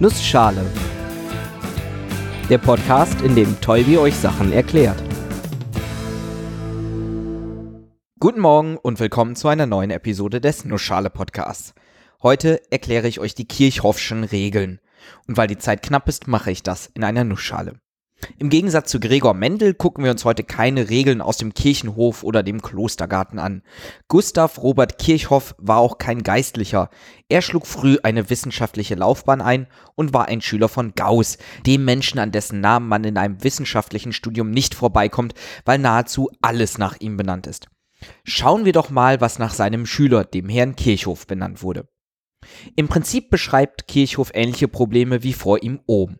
Nussschale. Der Podcast, in dem Tolbi euch Sachen erklärt. Guten Morgen und willkommen zu einer neuen Episode des Nussschale Podcasts. Heute erkläre ich euch die Kirchhoffschen Regeln. Und weil die Zeit knapp ist, mache ich das in einer Nussschale. Im Gegensatz zu Gregor Mendel gucken wir uns heute keine Regeln aus dem Kirchenhof oder dem Klostergarten an. Gustav Robert Kirchhoff war auch kein Geistlicher. Er schlug früh eine wissenschaftliche Laufbahn ein und war ein Schüler von Gauss, dem Menschen, an dessen Namen man in einem wissenschaftlichen Studium nicht vorbeikommt, weil nahezu alles nach ihm benannt ist. Schauen wir doch mal, was nach seinem Schüler, dem Herrn Kirchhoff, benannt wurde. Im Prinzip beschreibt Kirchhoff ähnliche Probleme wie vor ihm oben.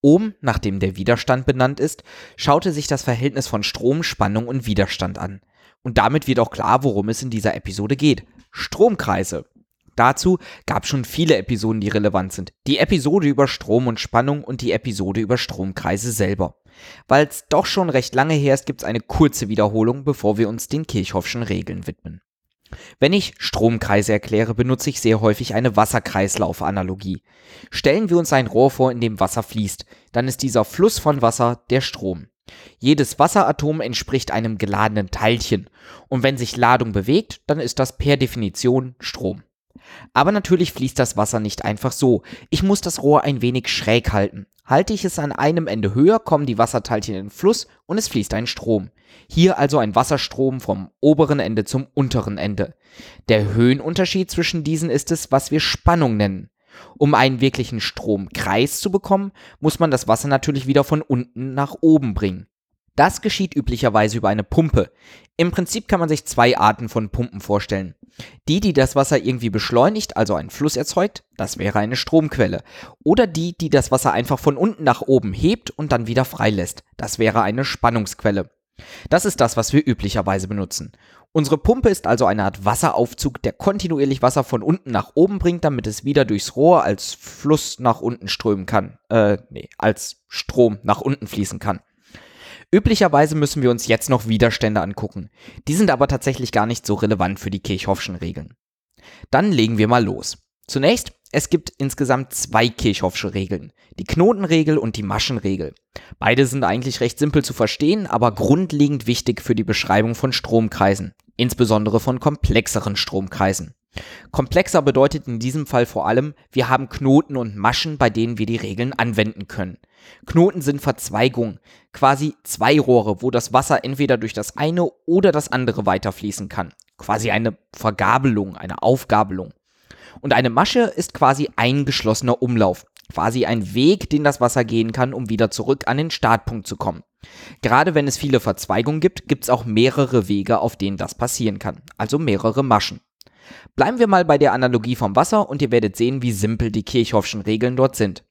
Ohm, nachdem der Widerstand benannt ist, schaute sich das Verhältnis von Strom, Spannung und Widerstand an. Und damit wird auch klar, worum es in dieser Episode geht. Stromkreise. Dazu gab es schon viele Episoden, die relevant sind. Die Episode über Strom und Spannung und die Episode über Stromkreise selber. Weil es doch schon recht lange her ist, gibt es eine kurze Wiederholung, bevor wir uns den Kirchhoffschen Regeln widmen. Wenn ich Stromkreise erkläre, benutze ich sehr häufig eine Wasserkreislauf-Analogie. Stellen wir uns ein Rohr vor, in dem Wasser fließt, dann ist dieser Fluss von Wasser der Strom. Jedes Wasseratom entspricht einem geladenen Teilchen und wenn sich Ladung bewegt, dann ist das per Definition Strom. Aber natürlich fließt das Wasser nicht einfach so. Ich muss das Rohr ein wenig schräg halten. Halte ich es an einem Ende höher, kommen die Wasserteilchen in den Fluss und es fließt ein Strom. Hier also ein Wasserstrom vom oberen Ende zum unteren Ende. Der Höhenunterschied zwischen diesen ist es, was wir Spannung nennen. Um einen wirklichen Stromkreis zu bekommen, muss man das Wasser natürlich wieder von unten nach oben bringen. Das geschieht üblicherweise über eine Pumpe. Im Prinzip kann man sich zwei Arten von Pumpen vorstellen. Die, die das Wasser irgendwie beschleunigt, also einen Fluss erzeugt, das wäre eine Stromquelle. Oder die, die das Wasser einfach von unten nach oben hebt und dann wieder freilässt. Das wäre eine Spannungsquelle. Das ist das, was wir üblicherweise benutzen. Unsere Pumpe ist also eine Art Wasseraufzug, der kontinuierlich Wasser von unten nach oben bringt, damit es wieder durchs Rohr als Fluss nach unten strömen kann. Äh, nee, als Strom nach unten fließen kann. Üblicherweise müssen wir uns jetzt noch Widerstände angucken. Die sind aber tatsächlich gar nicht so relevant für die Kirchhoffschen Regeln. Dann legen wir mal los. Zunächst, es gibt insgesamt zwei Kirchhoffsche Regeln. Die Knotenregel und die Maschenregel. Beide sind eigentlich recht simpel zu verstehen, aber grundlegend wichtig für die Beschreibung von Stromkreisen. Insbesondere von komplexeren Stromkreisen. Komplexer bedeutet in diesem Fall vor allem, wir haben Knoten und Maschen, bei denen wir die Regeln anwenden können. Knoten sind Verzweigungen, quasi zwei Rohre, wo das Wasser entweder durch das eine oder das andere weiterfließen kann. Quasi eine Vergabelung, eine Aufgabelung. Und eine Masche ist quasi ein geschlossener Umlauf, quasi ein Weg, den das Wasser gehen kann, um wieder zurück an den Startpunkt zu kommen. Gerade wenn es viele Verzweigungen gibt, gibt es auch mehrere Wege, auf denen das passieren kann, also mehrere Maschen. Bleiben wir mal bei der Analogie vom Wasser und ihr werdet sehen, wie simpel die Kirchhoffschen Regeln dort sind.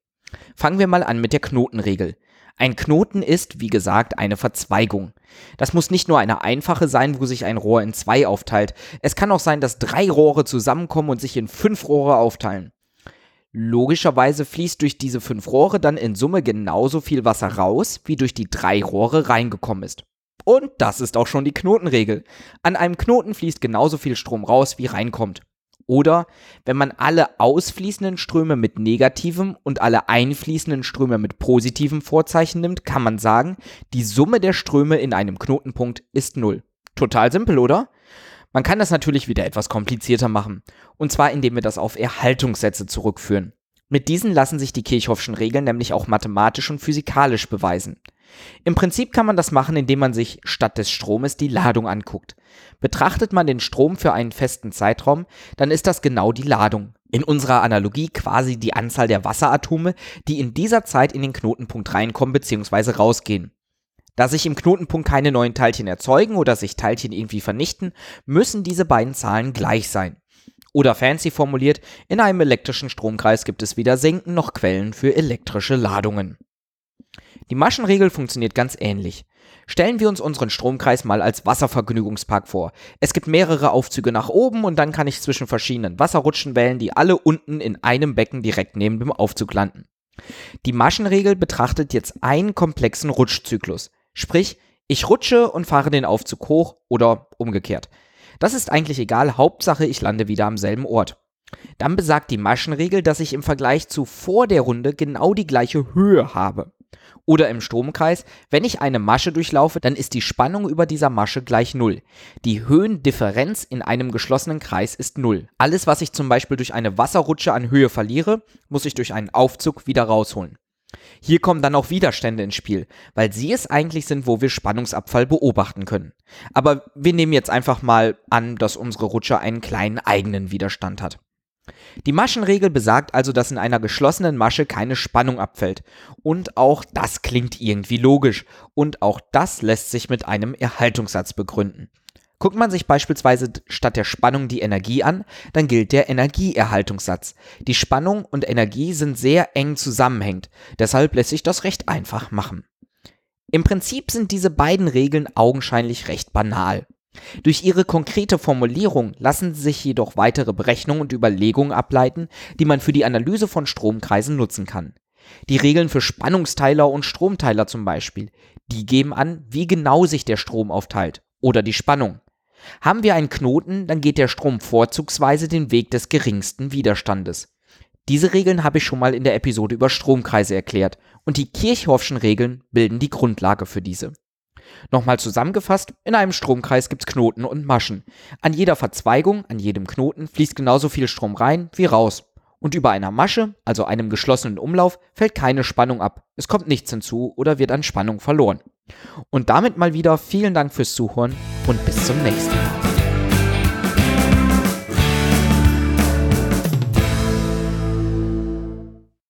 Fangen wir mal an mit der Knotenregel. Ein Knoten ist, wie gesagt, eine Verzweigung. Das muss nicht nur eine einfache sein, wo sich ein Rohr in zwei aufteilt. Es kann auch sein, dass drei Rohre zusammenkommen und sich in fünf Rohre aufteilen. Logischerweise fließt durch diese fünf Rohre dann in Summe genauso viel Wasser raus, wie durch die drei Rohre reingekommen ist. Und das ist auch schon die Knotenregel. An einem Knoten fließt genauso viel Strom raus, wie reinkommt. Oder wenn man alle ausfließenden Ströme mit negativem und alle einfließenden Ströme mit positivem Vorzeichen nimmt, kann man sagen, die Summe der Ströme in einem Knotenpunkt ist null. Total simpel, oder? Man kann das natürlich wieder etwas komplizierter machen. Und zwar indem wir das auf Erhaltungssätze zurückführen. Mit diesen lassen sich die Kirchhoffschen Regeln nämlich auch mathematisch und physikalisch beweisen. Im Prinzip kann man das machen, indem man sich statt des Stromes die Ladung anguckt. Betrachtet man den Strom für einen festen Zeitraum, dann ist das genau die Ladung. In unserer Analogie quasi die Anzahl der Wasseratome, die in dieser Zeit in den Knotenpunkt reinkommen bzw. rausgehen. Da sich im Knotenpunkt keine neuen Teilchen erzeugen oder sich Teilchen irgendwie vernichten, müssen diese beiden Zahlen gleich sein. Oder fancy formuliert, in einem elektrischen Stromkreis gibt es weder Senken noch Quellen für elektrische Ladungen. Die Maschenregel funktioniert ganz ähnlich. Stellen wir uns unseren Stromkreis mal als Wasservergnügungspark vor. Es gibt mehrere Aufzüge nach oben und dann kann ich zwischen verschiedenen Wasserrutschen wählen, die alle unten in einem Becken direkt neben dem Aufzug landen. Die Maschenregel betrachtet jetzt einen komplexen Rutschzyklus. Sprich, ich rutsche und fahre den Aufzug hoch oder umgekehrt. Das ist eigentlich egal, Hauptsache ich lande wieder am selben Ort. Dann besagt die Maschenregel, dass ich im Vergleich zu vor der Runde genau die gleiche Höhe habe. Oder im Stromkreis, wenn ich eine Masche durchlaufe, dann ist die Spannung über dieser Masche gleich Null. Die Höhendifferenz in einem geschlossenen Kreis ist Null. Alles, was ich zum Beispiel durch eine Wasserrutsche an Höhe verliere, muss ich durch einen Aufzug wieder rausholen. Hier kommen dann auch Widerstände ins Spiel, weil sie es eigentlich sind, wo wir Spannungsabfall beobachten können. Aber wir nehmen jetzt einfach mal an, dass unsere Rutsche einen kleinen eigenen Widerstand hat. Die Maschenregel besagt also, dass in einer geschlossenen Masche keine Spannung abfällt. Und auch das klingt irgendwie logisch. Und auch das lässt sich mit einem Erhaltungssatz begründen. Guckt man sich beispielsweise statt der Spannung die Energie an, dann gilt der Energieerhaltungssatz. Die Spannung und Energie sind sehr eng zusammenhängend, deshalb lässt sich das recht einfach machen. Im Prinzip sind diese beiden Regeln augenscheinlich recht banal. Durch ihre konkrete Formulierung lassen sich jedoch weitere Berechnungen und Überlegungen ableiten, die man für die Analyse von Stromkreisen nutzen kann. Die Regeln für Spannungsteiler und Stromteiler zum Beispiel, die geben an, wie genau sich der Strom aufteilt oder die Spannung. Haben wir einen Knoten, dann geht der Strom vorzugsweise den Weg des geringsten Widerstandes. Diese Regeln habe ich schon mal in der Episode über Stromkreise erklärt und die Kirchhoffschen Regeln bilden die Grundlage für diese. Nochmal zusammengefasst, in einem Stromkreis gibt es Knoten und Maschen. An jeder Verzweigung, an jedem Knoten fließt genauso viel Strom rein wie raus. Und über einer Masche, also einem geschlossenen Umlauf, fällt keine Spannung ab. Es kommt nichts hinzu oder wird an Spannung verloren. Und damit mal wieder vielen Dank fürs Zuhören und bis zum nächsten Mal.